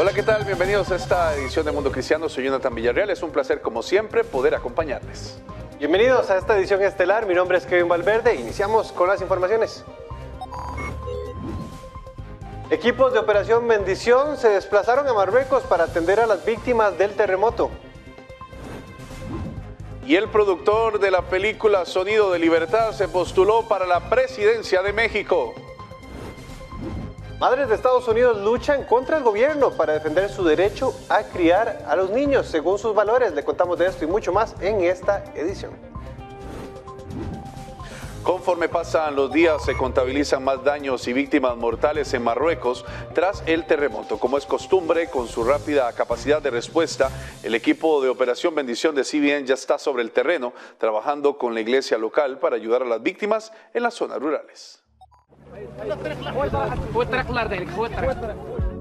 Hola, ¿qué tal? Bienvenidos a esta edición de Mundo Cristiano. Soy Jonathan Villarreal. Es un placer, como siempre, poder acompañarles. Bienvenidos a esta edición estelar. Mi nombre es Kevin Valverde. Iniciamos con las informaciones. Equipos de Operación Bendición se desplazaron a Marruecos para atender a las víctimas del terremoto. Y el productor de la película Sonido de Libertad se postuló para la presidencia de México. Madres de Estados Unidos luchan contra el gobierno para defender su derecho a criar a los niños según sus valores. Le contamos de esto y mucho más en esta edición. Conforme pasan los días, se contabilizan más daños y víctimas mortales en Marruecos tras el terremoto. Como es costumbre, con su rápida capacidad de respuesta, el equipo de Operación Bendición de CBN ya está sobre el terreno, trabajando con la iglesia local para ayudar a las víctimas en las zonas rurales.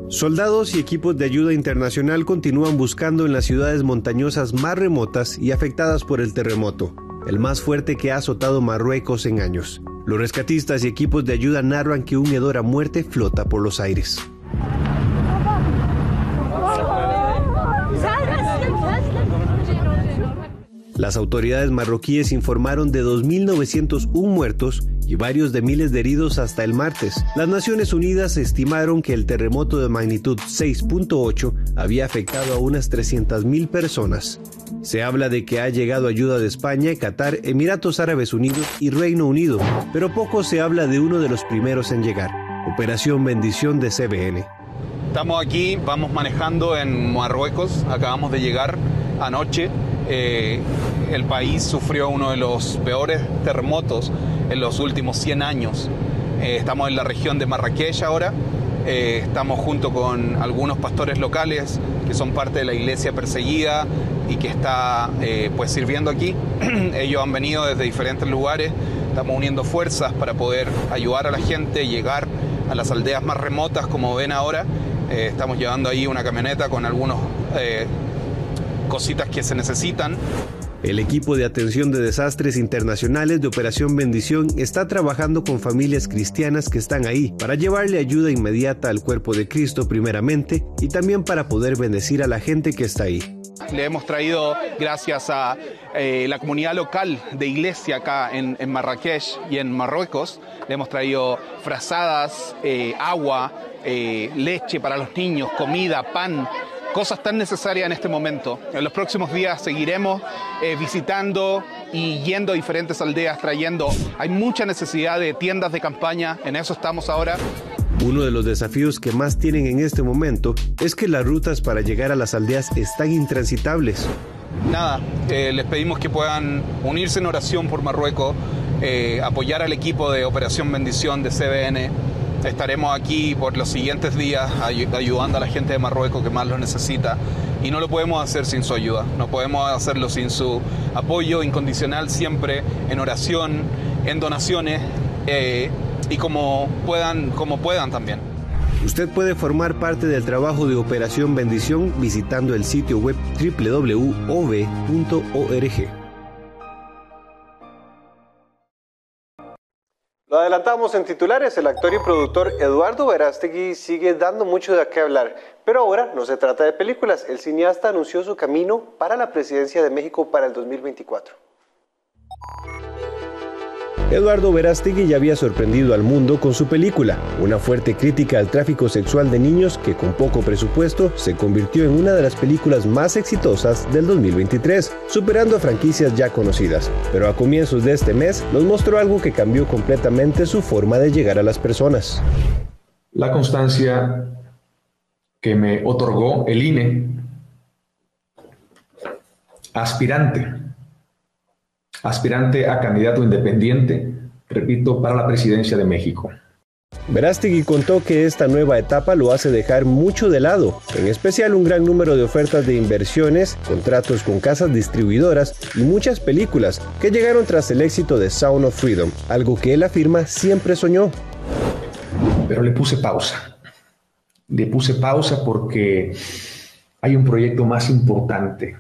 Soldados y equipos de ayuda internacional continúan buscando en las ciudades montañosas más remotas y afectadas por el terremoto, el más fuerte que ha azotado Marruecos en años. Los rescatistas y equipos de ayuda narran que un hedor a muerte flota por los aires. Las autoridades marroquíes informaron de 2.901 muertos y varios de miles de heridos hasta el martes. Las Naciones Unidas estimaron que el terremoto de magnitud 6.8 había afectado a unas 300.000 personas. Se habla de que ha llegado ayuda de España, Qatar, Emiratos Árabes Unidos y Reino Unido, pero poco se habla de uno de los primeros en llegar, Operación Bendición de CBN. Estamos aquí, vamos manejando en Marruecos, acabamos de llegar anoche eh, el país sufrió uno de los peores terremotos en los últimos 100 años. Eh, estamos en la región de Marrakech ahora, eh, estamos junto con algunos pastores locales que son parte de la iglesia perseguida y que está pues sirviendo aquí. Ellos han venido desde diferentes lugares, estamos uniendo fuerzas para poder ayudar a la gente, llegar a las aldeas más remotas como ven ahora. estamos llevando ahí una camioneta con algunos cositas que se necesitan. El equipo de atención de desastres internacionales de Operación Bendición está trabajando con familias cristianas que están ahí para llevarle ayuda inmediata al cuerpo de Cristo primeramente y también para poder bendecir a la gente que está ahí. Le hemos traído, gracias a eh, la comunidad local de iglesia acá en, Marrakech y en Marruecos, le hemos traído frazadas, eh, agua, eh, leche para los niños, comida, pan, cosas tan necesarias en este momento. En los próximos días seguiremos eh, visitando y yendo a diferentes aldeas, trayendo. Hay mucha necesidad de tiendas de campaña, en eso estamos ahora. Uno de los desafíos que más tienen en este momento es que las rutas para llegar a las aldeas están intransitables. Nada, eh, les pedimos que puedan unirse en oración por Marruecos, eh, apoyar al equipo de Operación Bendición de CBN, Estaremos aquí por los siguientes días ayudando a la gente de Marruecos que más lo necesita y no lo podemos hacer sin su ayuda, no podemos hacerlo sin su apoyo incondicional siempre en oración, en donaciones eh, y como puedan, como puedan también. Usted puede formar parte del trabajo de Operación Bendición visitando el sitio web www.ov.org. Lo adelantamos en titulares, el actor y productor Eduardo Verástegui sigue dando mucho de qué hablar, pero ahora no se trata de películas, el cineasta anunció su camino para la presidencia de México para el 2024. Eduardo Verástegui ya había sorprendido al mundo con su película, una fuerte crítica al tráfico sexual de niños que con poco presupuesto se convirtió en una de las películas más exitosas del 2023, superando a franquicias ya conocidas. Pero a comienzos de este mes nos mostró algo que cambió completamente su forma de llegar a las personas. La constancia que me otorgó el INE, aspirante, aspirante a candidato independiente, repito, para la presidencia de México. Verástegui contó que esta nueva etapa lo hace dejar mucho de lado, en especial un gran número de ofertas de inversiones, contratos con casas distribuidoras y muchas películas que llegaron tras el éxito de Sound of Freedom, algo que él afirma siempre soñó. Pero le puse pausa. Le puse pausa porque hay un proyecto más importante,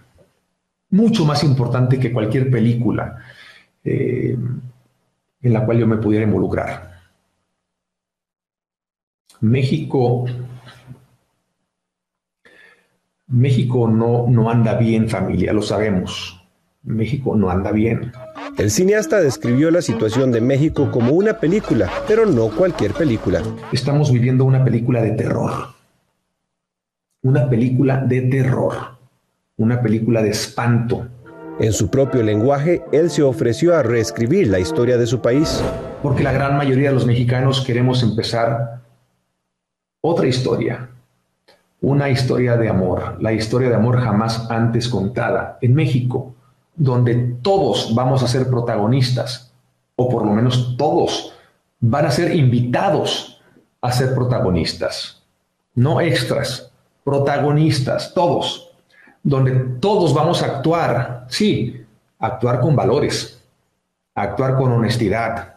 mucho más importante que cualquier película eh, en la cual yo me pudiera involucrar. México, México no, no anda bien familia, lo sabemos. México no anda bien. El cineasta describió la situación de México como una película, pero no cualquier película. Estamos viviendo una película de terror. Una película de terror. Una película de espanto. En su propio lenguaje, él se ofreció a reescribir la historia de su país. Porque la gran mayoría de los mexicanos queremos empezar otra historia, una historia de amor, la historia de amor jamás antes contada en México, donde todos vamos a ser protagonistas, o por lo menos todos van a ser invitados a ser protagonistas, no extras, protagonistas, todos, donde todos vamos a actuar, sí, actuar con valores, actuar con honestidad,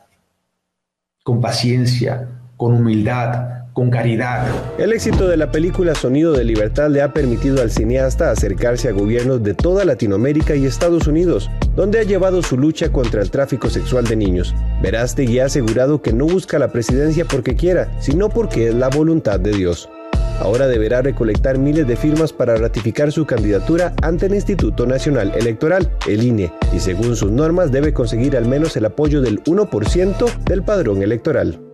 con paciencia, con humildad, con caridad. El éxito de la película Sonido de Libertad le ha permitido al cineasta acercarse a gobiernos de toda Latinoamérica y Estados Unidos, donde ha llevado su lucha contra el tráfico sexual de niños. Verástegui ha asegurado que no busca la presidencia porque quiera, sino porque es la voluntad de Dios. Ahora deberá recolectar miles de firmas para ratificar su candidatura ante el Instituto Nacional Electoral, el INE, y según sus normas debe conseguir al menos el apoyo del 1% del padrón electoral.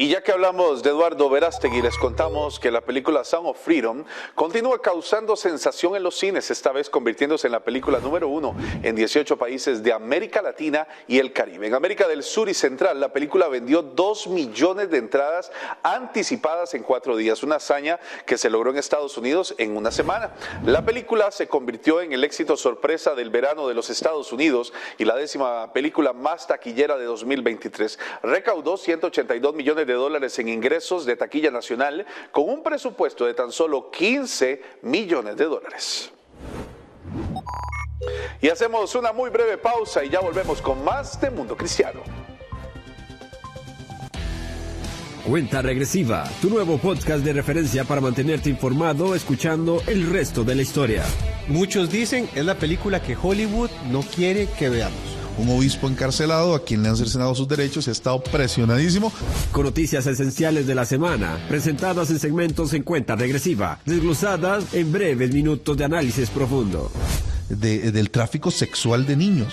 Y ya que hablamos de Eduardo Verástegui, les contamos que la película Sound of Freedom continúa causando sensación en los cines, esta vez convirtiéndose en la película número uno en 18 países de América Latina y el Caribe. En América del Sur y Central, la película vendió 2 millones de entradas anticipadas en cuatro días, una hazaña que se logró en Estados Unidos en una semana. La película se convirtió en el éxito sorpresa del verano de los Estados Unidos y la décima película más taquillera de 2023. Recaudó 182 millones de de dólares en ingresos de taquilla nacional con un presupuesto de tan solo 15 millones de dólares. Y hacemos una muy breve pausa y ya volvemos con más de Mundo Cristiano. Cuenta regresiva, tu nuevo podcast de referencia para mantenerte informado escuchando el resto de la historia. Muchos dicen es la película que Hollywood no quiere que veamos un obispo encarcelado a quien le han cercenado sus derechos y ha estado presionadísimo. Con noticias esenciales de la semana, presentadas en segmentos en cuenta regresiva, desglosadas en breves minutos de análisis profundo. del tráfico sexual de niños.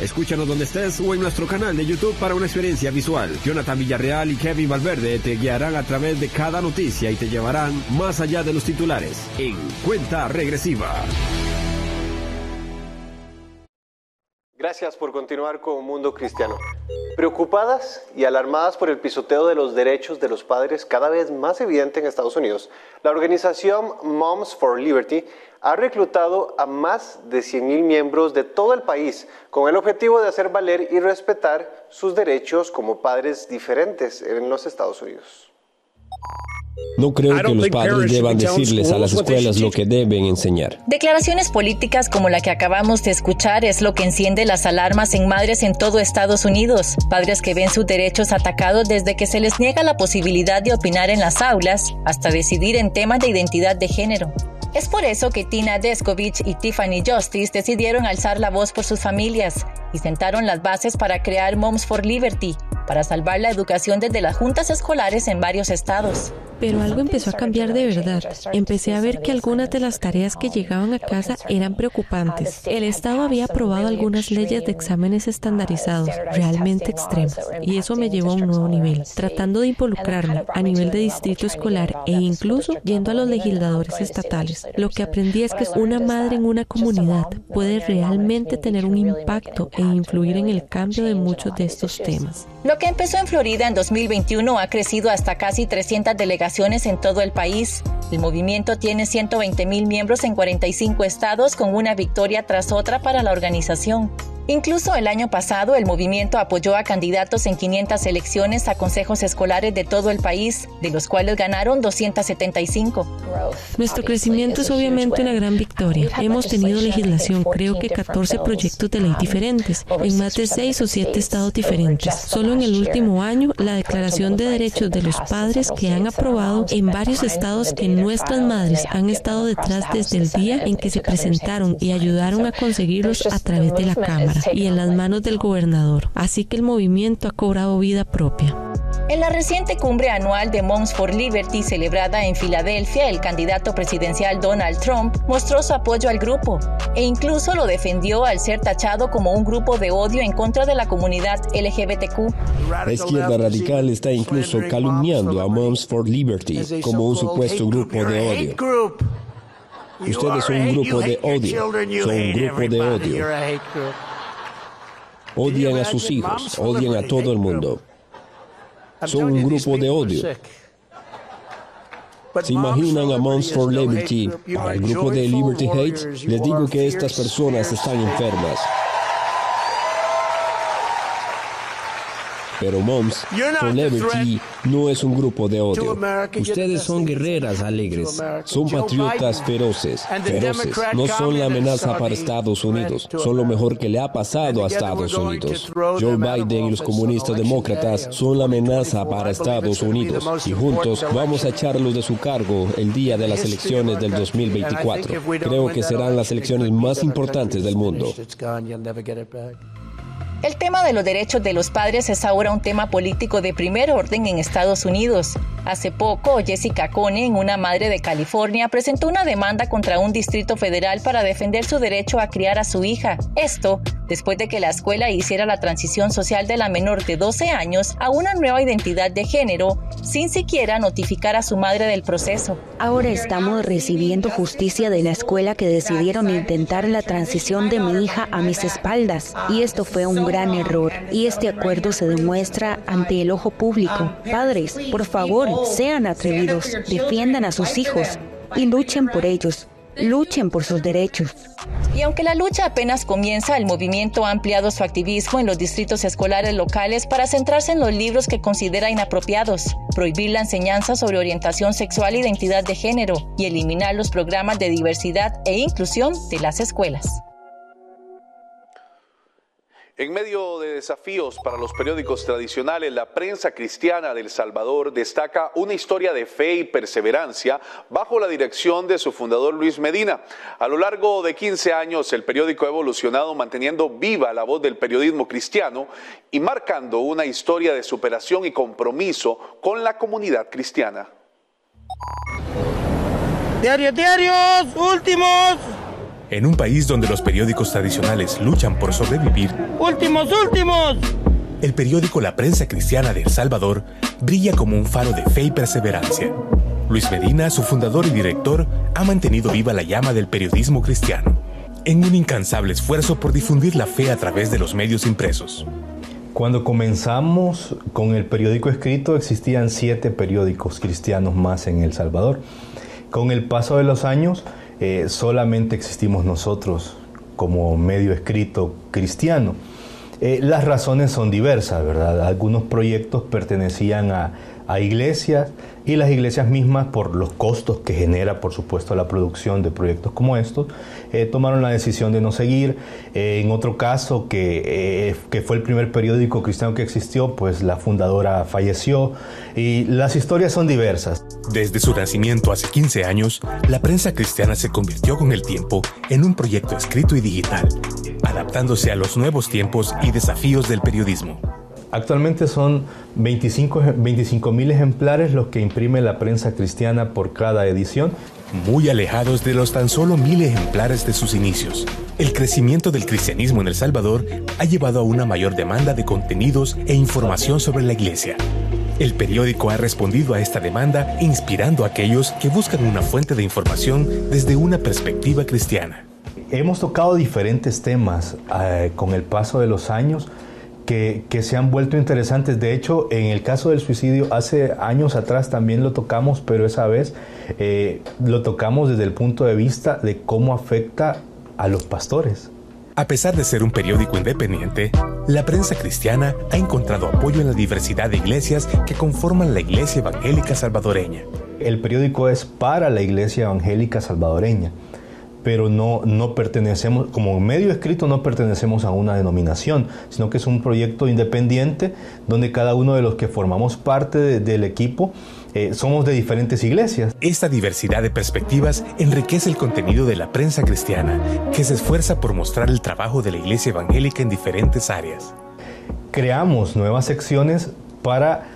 Escúchanos donde estés o en nuestro canal de YouTube para una experiencia visual. Jonathan Villarreal y Kevin Valverde te guiarán a través de cada noticia y te llevarán más allá de los titulares en Cuenta Regresiva. Gracias por continuar con Mundo Cristiano. Preocupadas y alarmadas por el pisoteo de los derechos de los padres cada vez más evidente en Estados Unidos, la organización Moms for Liberty ha reclutado a más de 100.000 miembros de todo el país con el objetivo de hacer valer y respetar sus derechos como padres diferentes en los Estados Unidos. No creo que los padres deban decirles a las escuelas lo que deben enseñar. Declaraciones políticas como la que acabamos de escuchar es lo que enciende las alarmas en madres en todo Estados Unidos. Padres que ven sus derechos atacados desde que se les niega la posibilidad de opinar en las aulas hasta decidir en temas de identidad de género. Es por eso que Tina Deskovich y Tiffany Justice decidieron alzar la voz por sus familias y sentaron las bases para crear Moms for Liberty, para salvar la educación desde las juntas escolares en varios estados. Pero algo empezó a cambiar de verdad. Empecé a ver que algunas de las tareas que llegaban a casa eran preocupantes. El Estado había aprobado algunas leyes de exámenes estandarizados, realmente extremas, y eso me llevó a un nuevo nivel, tratando de involucrarme a nivel de distrito escolar e incluso yendo a los legisladores estatales. Lo que aprendí es que una madre en una comunidad puede realmente tener un impacto e influir en el cambio de muchos de estos temas. Lo que empezó en Florida en 2021 ha crecido hasta casi 300 delegaciones en todo el país. El movimiento tiene 120 mil miembros en 45 estados con una victoria tras otra para la organización. Incluso el año pasado el movimiento apoyó a candidatos en 500 elecciones a consejos escolares de todo el país, de los cuales ganaron 275. Nuestro crecimiento es obviamente una gran victoria. Hemos tenido legislación, creo que 14 proyectos de ley diferentes, en más de 6 o 7 estados diferentes. Solo en el último año, la Declaración de Derechos de los Padres que han aprobado en varios estados que nuestras madres han estado detrás desde el día en que se presentaron y ayudaron a conseguirlos a través de la Cámara y en las manos del gobernador, así que el movimiento ha cobrado vida propia. En la reciente cumbre anual de Moms for Liberty celebrada en Filadelfia, el candidato presidencial Donald Trump mostró su apoyo al grupo e incluso lo defendió al ser tachado como un grupo de odio en contra de la comunidad LGBTQ. La izquierda radical está incluso calumniando a Moms for Liberty como un supuesto grupo de odio. Ustedes son un grupo de odio. Son un grupo de odio. Odian a sus hijos, odian a todo el mundo. Son un grupo de odio. ¿Se imaginan a Moms for Liberty para el grupo de Liberty Hate? Les digo que estas personas están enfermas. Pero Moms Liberty no es un grupo de odio. Ustedes son guerreras alegres, son patriotas feroces, feroces. No son la amenaza para Estados Unidos, son lo mejor que le ha pasado a Estados Unidos. Joe Biden y los comunistas demócratas son la amenaza para Estados Unidos y juntos vamos a echarlos de su cargo el día de las elecciones del 2024. Creo que serán las elecciones más importantes del mundo. El tema de los derechos de los padres es ahora un tema político de primer orden en Estados Unidos. Hace poco, Jessica Cone, una madre de California, presentó una demanda contra un distrito federal para defender su derecho a criar a su hija. Esto después de que la escuela hiciera la transición social de la menor de 12 años a una nueva identidad de género sin siquiera notificar a su madre del proceso. Ahora estamos recibiendo justicia de la escuela que decidieron intentar la transición de mi hija a mis espaldas y esto fue un gran error y este acuerdo se demuestra ante el ojo público. Padres, por favor, sean atrevidos, defiendan a sus hijos y luchen por ellos. Luchen por sus derechos. Y aunque la lucha apenas comienza, el movimiento ha ampliado su activismo en los distritos escolares locales para centrarse en los libros que considera inapropiados, prohibir la enseñanza sobre orientación sexual e identidad de género y eliminar los programas de diversidad e inclusión de las escuelas. En medio de desafíos para los periódicos tradicionales, la prensa cristiana de El Salvador destaca una historia de fe y perseverancia bajo la dirección de su fundador Luis Medina. A lo largo de 15 años, el periódico ha evolucionado manteniendo viva la voz del periodismo cristiano y marcando una historia de superación y compromiso con la comunidad cristiana. Diarios, diarios, últimos. En un país donde los periódicos tradicionales luchan por sobrevivir, ¡Últimos, últimos! el periódico La Prensa Cristiana de El Salvador brilla como un faro de fe y perseverancia. Luis Medina, su fundador y director, ha mantenido viva la llama del periodismo cristiano, en un incansable esfuerzo por difundir la fe a través de los medios impresos. Cuando comenzamos con el periódico escrito existían siete periódicos cristianos más en El Salvador. Con el paso de los años eh, solamente existimos nosotros como medio escrito cristiano. Eh, las razones son diversas, ¿verdad? Algunos proyectos pertenecían a, a iglesias y las iglesias mismas, por los costos que genera, por supuesto, la producción de proyectos como estos, eh, tomaron la decisión de no seguir. Eh, en otro caso, que, eh, que fue el primer periódico cristiano que existió, pues la fundadora falleció y las historias son diversas. Desde su nacimiento hace 15 años, la prensa cristiana se convirtió con el tiempo en un proyecto escrito y digital, adaptándose a los nuevos tiempos y desafíos del periodismo. Actualmente son 25 mil ejemplares los que imprime la prensa cristiana por cada edición. Muy alejados de los tan solo mil ejemplares de sus inicios. El crecimiento del cristianismo en El Salvador ha llevado a una mayor demanda de contenidos e información sobre la iglesia. El periódico ha respondido a esta demanda inspirando a aquellos que buscan una fuente de información desde una perspectiva cristiana. Hemos tocado diferentes temas eh, con el paso de los años que, se han vuelto interesantes. De hecho, en el caso del suicidio, hace años atrás también lo tocamos, pero esa vez eh, lo tocamos desde el punto de vista de cómo afecta a los pastores. A pesar de ser un periódico independiente, la prensa cristiana ha encontrado apoyo en la diversidad de iglesias que conforman la Iglesia Evangélica Salvadoreña. El periódico es para la Iglesia Evangélica Salvadoreña pero no, no pertenecemos, como medio escrito no pertenecemos a una denominación, sino que es un proyecto independiente donde cada uno de los que formamos parte del equipo eh, somos de diferentes iglesias. Esta diversidad de perspectivas enriquece el contenido de la prensa cristiana, que se esfuerza por mostrar el trabajo de la iglesia evangélica en diferentes áreas. Creamos nuevas secciones para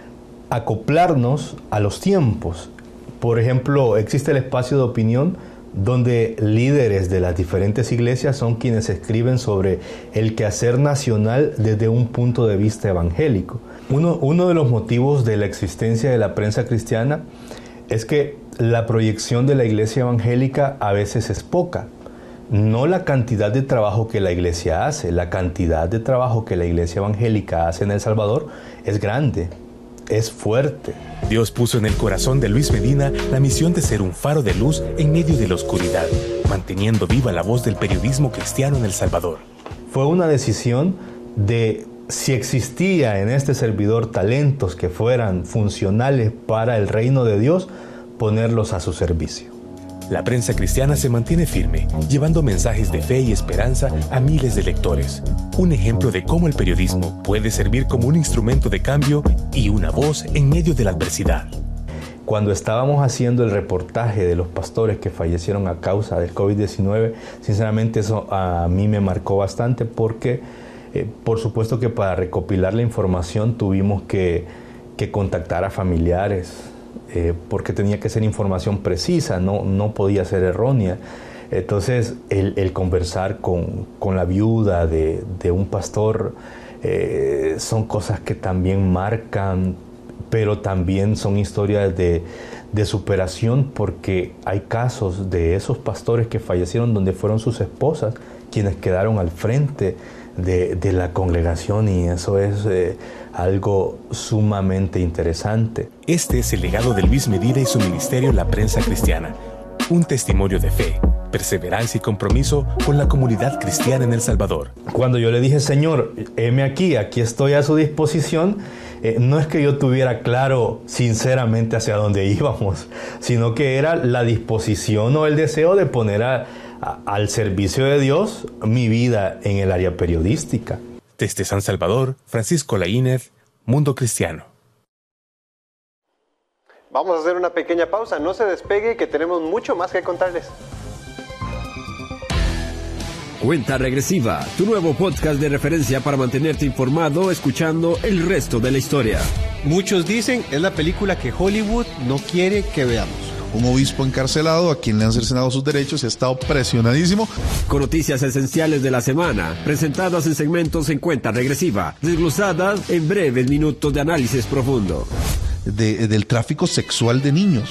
acoplarnos a los tiempos. Por ejemplo, existe el espacio de opinión, donde líderes de las diferentes iglesias son quienes escriben sobre el quehacer nacional desde un punto de vista evangélico. Uno, de los motivos de la existencia de la prensa cristiana es que la proyección de la iglesia evangélica a veces es poca. No la cantidad de trabajo que la iglesia hace, la cantidad de trabajo que la iglesia evangélica hace en El Salvador es grande es fuerte. Dios puso en el corazón de Luis Medina la misión de ser un faro de luz en medio de la oscuridad, manteniendo viva la voz del periodismo cristiano en El Salvador. Fue una decisión de si existía en este servidor talentos que fueran funcionales para el reino de Dios, ponerlos a su servicio. La prensa cristiana se mantiene firme, llevando mensajes de fe y esperanza a miles de lectores. Un ejemplo de cómo el periodismo puede servir como un instrumento de cambio y una voz en medio de la adversidad. Cuando estábamos haciendo el reportaje de los pastores que fallecieron a causa del COVID-19, sinceramente eso a mí me marcó bastante porque, eh, por supuesto que para recopilar la información tuvimos que, que contactar a familiares, eh, porque tenía que ser información precisa, no, no podía ser errónea. Entonces, el, conversar con, la viuda de, un pastor eh, son cosas que también marcan, pero también son historias de, superación porque hay casos de esos pastores que fallecieron donde fueron sus esposas quienes quedaron al frente de, la congregación y eso es eh, algo sumamente interesante. Este es el legado de Luis Medina y su ministerio La Prensa Cristiana, un testimonio de fe, perseverancia y compromiso con la comunidad cristiana en El Salvador. Cuando yo le dije, Señor, heme aquí, aquí estoy a su disposición, eh, no es que yo tuviera claro sinceramente hacia dónde íbamos, sino que era la disposición o el deseo de poner al servicio de Dios mi vida en el área periodística. Desde San Salvador, Francisco Laínez, Mundo Cristiano. Vamos a hacer una pequeña pausa, no se despegue que tenemos mucho más que contarles. Cuenta Regresiva, tu nuevo podcast de referencia para mantenerte informado escuchando el resto de la historia. Muchos dicen es la película que Hollywood no quiere que veamos un obispo encarcelado a quien le han cercenado sus derechos y ha estado presionadísimo. Con noticias esenciales de la semana, presentadas en segmentos en cuenta regresiva, desglosadas en breves minutos de análisis profundo. del tráfico sexual de niños.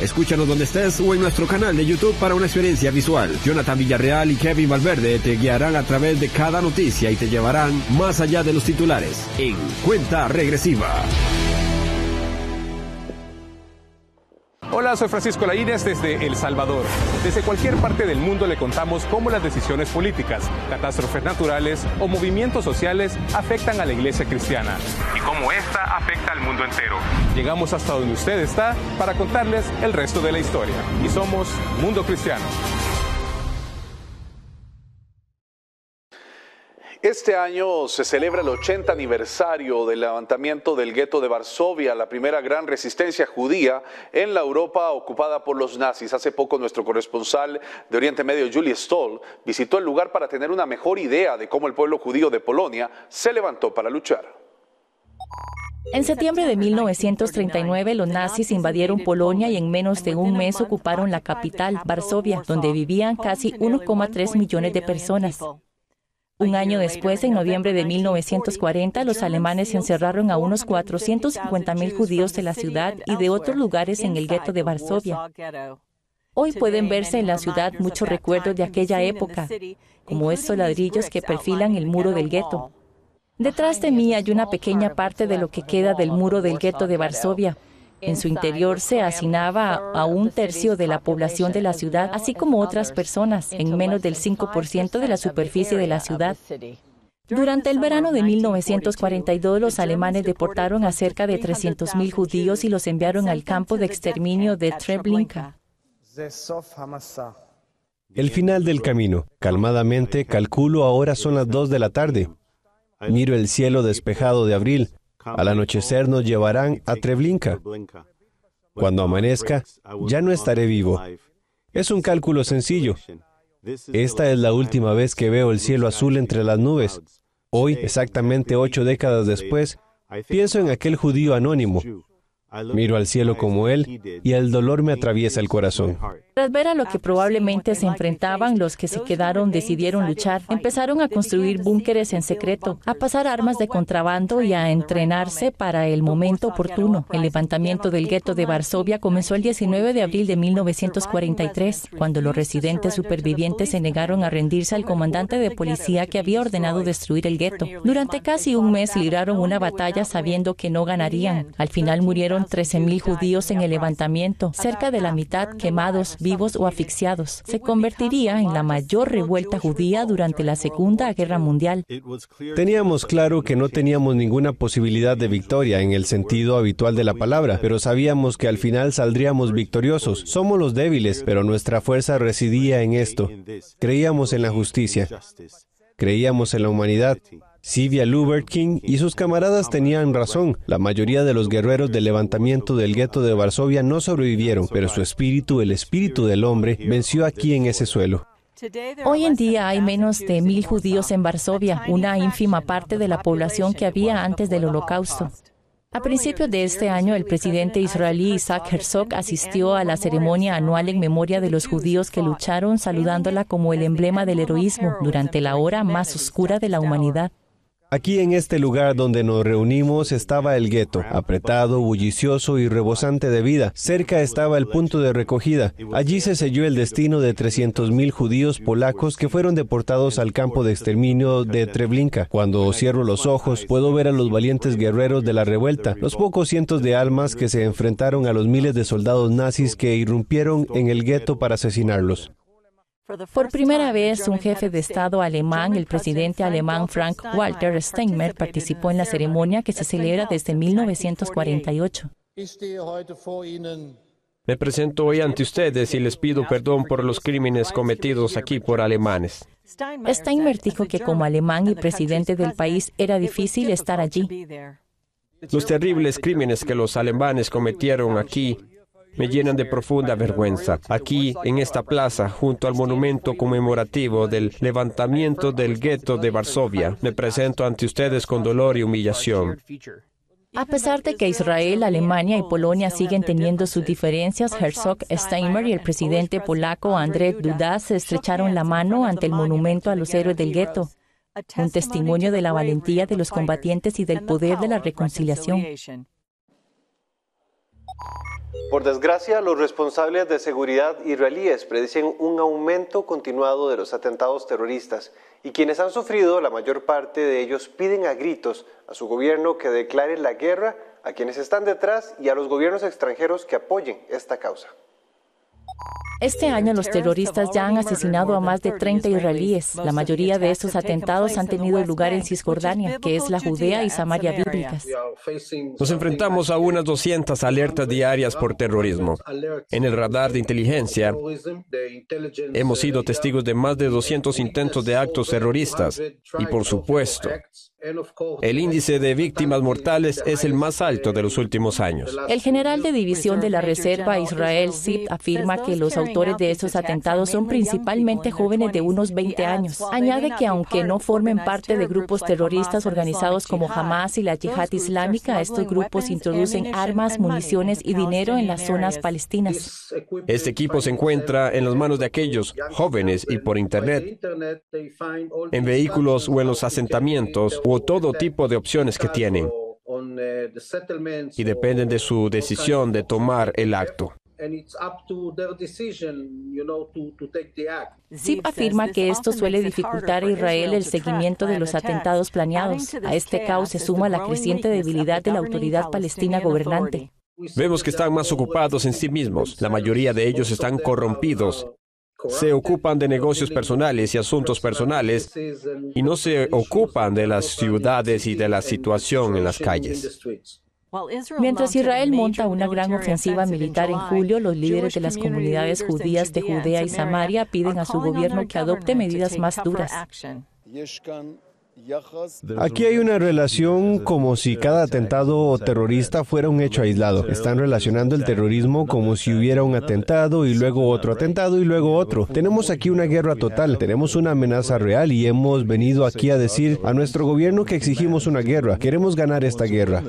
Escúchanos donde estés o en nuestro canal de YouTube para una experiencia visual. Jonathan Villarreal y Kevin Valverde te guiarán a través de cada noticia y te llevarán más allá de los titulares en cuenta regresiva. Hola, soy Francisco Laínez desde El Salvador. Desde cualquier parte del mundo le contamos cómo las decisiones políticas, catástrofes naturales o movimientos sociales afectan a la iglesia cristiana y cómo esta afecta al mundo entero. Llegamos hasta donde usted está para contarles el resto de la historia y somos Mundo Cristiano. Este año se celebra el 80 aniversario del levantamiento del gueto de Varsovia, la primera gran resistencia judía en la Europa ocupada por los nazis. Hace poco nuestro corresponsal de Oriente Medio, Julie Stoll, visitó el lugar para tener una mejor idea de cómo el pueblo judío de Polonia se levantó para luchar. En septiembre de 1939, los nazis invadieron Polonia y en menos de un mes ocuparon la capital, Varsovia, donde vivían casi 1,3 millones de personas. Un año después, en noviembre de 1940, los alemanes encerraron a unos 450 mil judíos de la ciudad y de otros lugares en el gueto de Varsovia. Hoy pueden verse en la ciudad muchos recuerdos de aquella época, como estos ladrillos que perfilan el muro del gueto. Detrás de mí hay una pequeña parte de lo que queda del muro del gueto de Varsovia. En su interior se hacinaba a un tercio de la población de la ciudad, así como otras personas, en menos del 5% de la superficie de la ciudad. Durante el verano de 1942, los alemanes deportaron a cerca de 300.000 judíos y los enviaron al campo de exterminio de Treblinka. El final del camino. Calmadamente, calculo ahora son las 2 de la tarde. Miro el cielo despejado de abril. Al anochecer nos llevarán a Treblinka. Cuando amanezca, ya no estaré vivo. Es un cálculo sencillo. Esta es la última vez que veo el cielo azul entre las nubes. Hoy, exactamente ocho décadas después, pienso en aquel judío anónimo, Miro al cielo como él y el dolor me atraviesa el corazón. Tras ver a lo que probablemente se enfrentaban, los que se quedaron decidieron luchar. Empezaron a construir búnkeres en secreto, a pasar armas de contrabando y a entrenarse para el momento oportuno. El levantamiento del gueto de Varsovia comenzó el 19 de abril de 1943, cuando los residentes supervivientes se negaron a rendirse al comandante de policía que había ordenado destruir el gueto. Durante casi un mes libraron una batalla sabiendo que no ganarían. Al final murieron 13.000 judíos en el levantamiento, cerca de la mitad quemados, vivos o asfixiados. Se convertiría en la mayor revuelta judía durante la Segunda Guerra Mundial. Teníamos claro que no teníamos ninguna posibilidad de victoria en el sentido habitual de la palabra, pero sabíamos que al final saldríamos victoriosos. Somos los débiles, pero nuestra fuerza residía en esto. Creíamos en la justicia. Creíamos en la humanidad. Sylvia King y sus camaradas tenían razón. La mayoría de los guerreros del levantamiento del gueto de Varsovia no sobrevivieron, pero su espíritu, el espíritu del hombre, venció aquí en ese suelo. Hoy en día hay menos de mil judíos en Varsovia, una ínfima parte de la población que había antes del holocausto. A principios de este año, el presidente israelí Isaac Herzog asistió a la ceremonia anual en memoria de los judíos que lucharon, saludándola como el emblema del heroísmo durante la hora más oscura de la humanidad. Aquí en este lugar donde nos reunimos estaba el gueto, apretado, bullicioso y rebosante de vida. Cerca estaba el punto de recogida. Allí se selló el destino de 300.000 judíos polacos que fueron deportados al campo de exterminio de Treblinka. Cuando cierro los ojos, puedo ver a los valientes guerreros de la revuelta, los pocos cientos de almas que se enfrentaron a los miles de soldados nazis que irrumpieron en el gueto para asesinarlos. Por primera vez, un jefe de Estado alemán, el presidente alemán Frank Walter Steinmeier, participó en la ceremonia que se celebra desde 1948. Me presento hoy ante ustedes y les pido perdón por los crímenes cometidos aquí por alemanes. Steinmeier dijo que como alemán y presidente del país era difícil estar allí. Los terribles crímenes que los alemanes cometieron aquí me llenan de profunda vergüenza. Aquí, en esta plaza, junto al monumento conmemorativo del levantamiento del gueto de Varsovia, me presento ante ustedes con dolor y humillación. A pesar de que Israel, Alemania y Polonia siguen teniendo sus diferencias, Herzog, Steinmeier y el presidente polaco Andrzej Duda se estrecharon la mano ante el monumento a los héroes del gueto, un testimonio de la valentía de los combatientes y del poder de la reconciliación. Por desgracia, los responsables de seguridad israelíes predicen un aumento continuado de los atentados terroristas y quienes han sufrido, la mayor parte de ellos piden a gritos a su gobierno que declare la guerra a quienes están detrás y a los gobiernos extranjeros que apoyen esta causa. Este año los terroristas ya han asesinado a más de 30 israelíes. La mayoría de estos atentados han tenido lugar en Cisjordania, que es la Judea y Samaria bíblicas. Nos enfrentamos a unas 200 alertas diarias por terrorismo. En el radar de inteligencia hemos sido testigos de más de 200 intentos de actos terroristas y por supuesto el índice de víctimas mortales es el más alto de los últimos años. El general de división de la Reserva Israel Zip afirma que los autores de estos atentados son principalmente jóvenes de unos 20 años. Añade que aunque no formen parte de grupos terroristas organizados como Hamas y la Yihad Islámica, estos grupos introducen armas, municiones y dinero en las zonas palestinas. Este equipo se encuentra en las manos de aquellos jóvenes y por Internet, en vehículos o en los asentamientos o todo tipo de opciones que tienen y dependen de su decisión de tomar el acto. Zip afirma que esto suele dificultar a Israel el seguimiento de los atentados planeados. A este caos se suma la creciente debilidad de la autoridad palestina gobernante. Vemos que están más ocupados en sí mismos. La mayoría de ellos están corrompidos se ocupan de negocios personales y asuntos personales y no se ocupan de las ciudades y de la situación en las calles. Mientras Israel monta una gran ofensiva militar en julio, los líderes de las comunidades judías de Judea y Samaria piden a su gobierno que adopte medidas más duras. Aquí hay una relación como si cada atentado terrorista fuera un hecho aislado. Están relacionando el terrorismo como si hubiera un atentado y luego otro atentado y luego otro. Tenemos aquí una guerra total, tenemos una amenaza real y hemos venido aquí a decir a nuestro gobierno que exigimos una guerra. Queremos ganar esta guerra.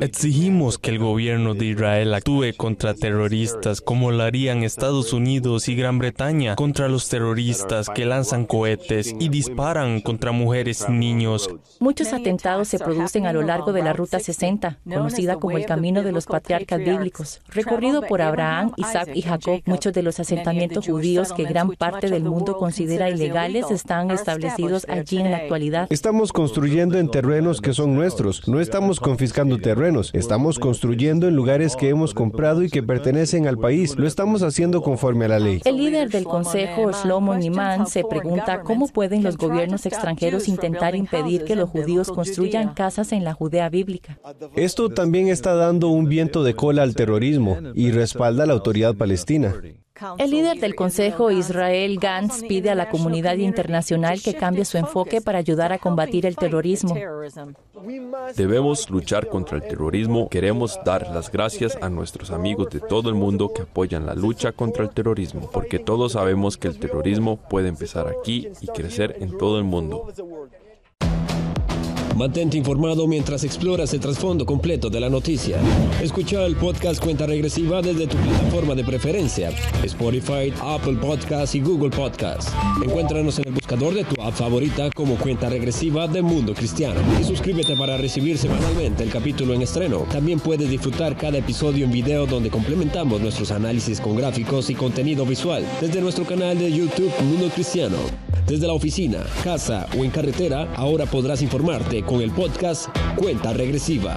Exigimos que el gobierno de Israel actúe contra terroristas como lo harían Estados Unidos y Gran Bretaña contra los terroristas que lanzan cohetes y disparan contra mujeres y niños. Muchos atentados se producen a lo largo de la Ruta 60, conocida como el Camino de los Patriarcas Bíblicos, recorrido por Abraham, Isaac y Jacob. Muchos de los asentamientos judíos que gran parte del mundo considera ilegales están establecidos allí en la actualidad. Estamos construyendo en terrenos que son nuestros, no estamos confiscando terrenos, estamos construyendo en lugares que hemos comprado y que pertenecen al país. Lo estamos haciendo conforme a la ley. El líder del Consejo, Shlomo Niman, se pregunta cómo pueden los gobiernos extranjeros intentar impedir que los judíos construyan casas en la Judea bíblica. Esto también está dando un viento de cola al terrorismo y respalda a la autoridad palestina. El líder del Consejo, Israel Gantz, pide a la comunidad internacional que cambie su enfoque para ayudar a combatir el terrorismo. Debemos luchar contra el terrorismo. Queremos dar las gracias a nuestros amigos de todo el mundo que apoyan la lucha contra el terrorismo, porque todos sabemos que el terrorismo puede empezar aquí y crecer en todo el mundo. Mantente informado mientras exploras el trasfondo completo de la noticia. Escucha el podcast Cuenta Regresiva desde tu plataforma de preferencia, Spotify, Apple Podcasts y Google Podcasts. Encuéntranos en el buscador de tu app favorita como Cuenta Regresiva de Mundo Cristiano y suscríbete para recibir semanalmente el capítulo en estreno. También puedes disfrutar cada episodio en video donde complementamos nuestros análisis con gráficos y contenido visual desde nuestro canal de YouTube Mundo Cristiano. Desde la oficina, casa o en carretera, ahora podrás informarte con el podcast Cuenta Regresiva.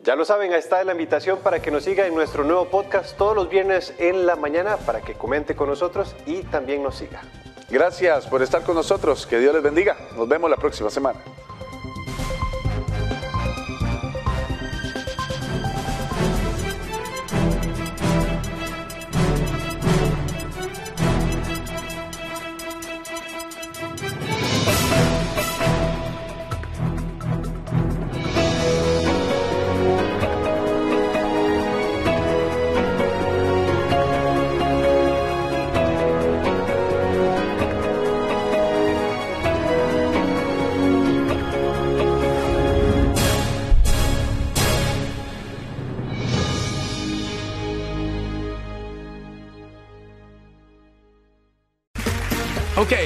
Ya lo saben, ahí está la invitación para que nos siga en nuestro nuevo podcast todos los viernes en la mañana para que comente con nosotros y también nos siga. Gracias por estar con nosotros. Que Dios les bendiga. Nos vemos la próxima semana.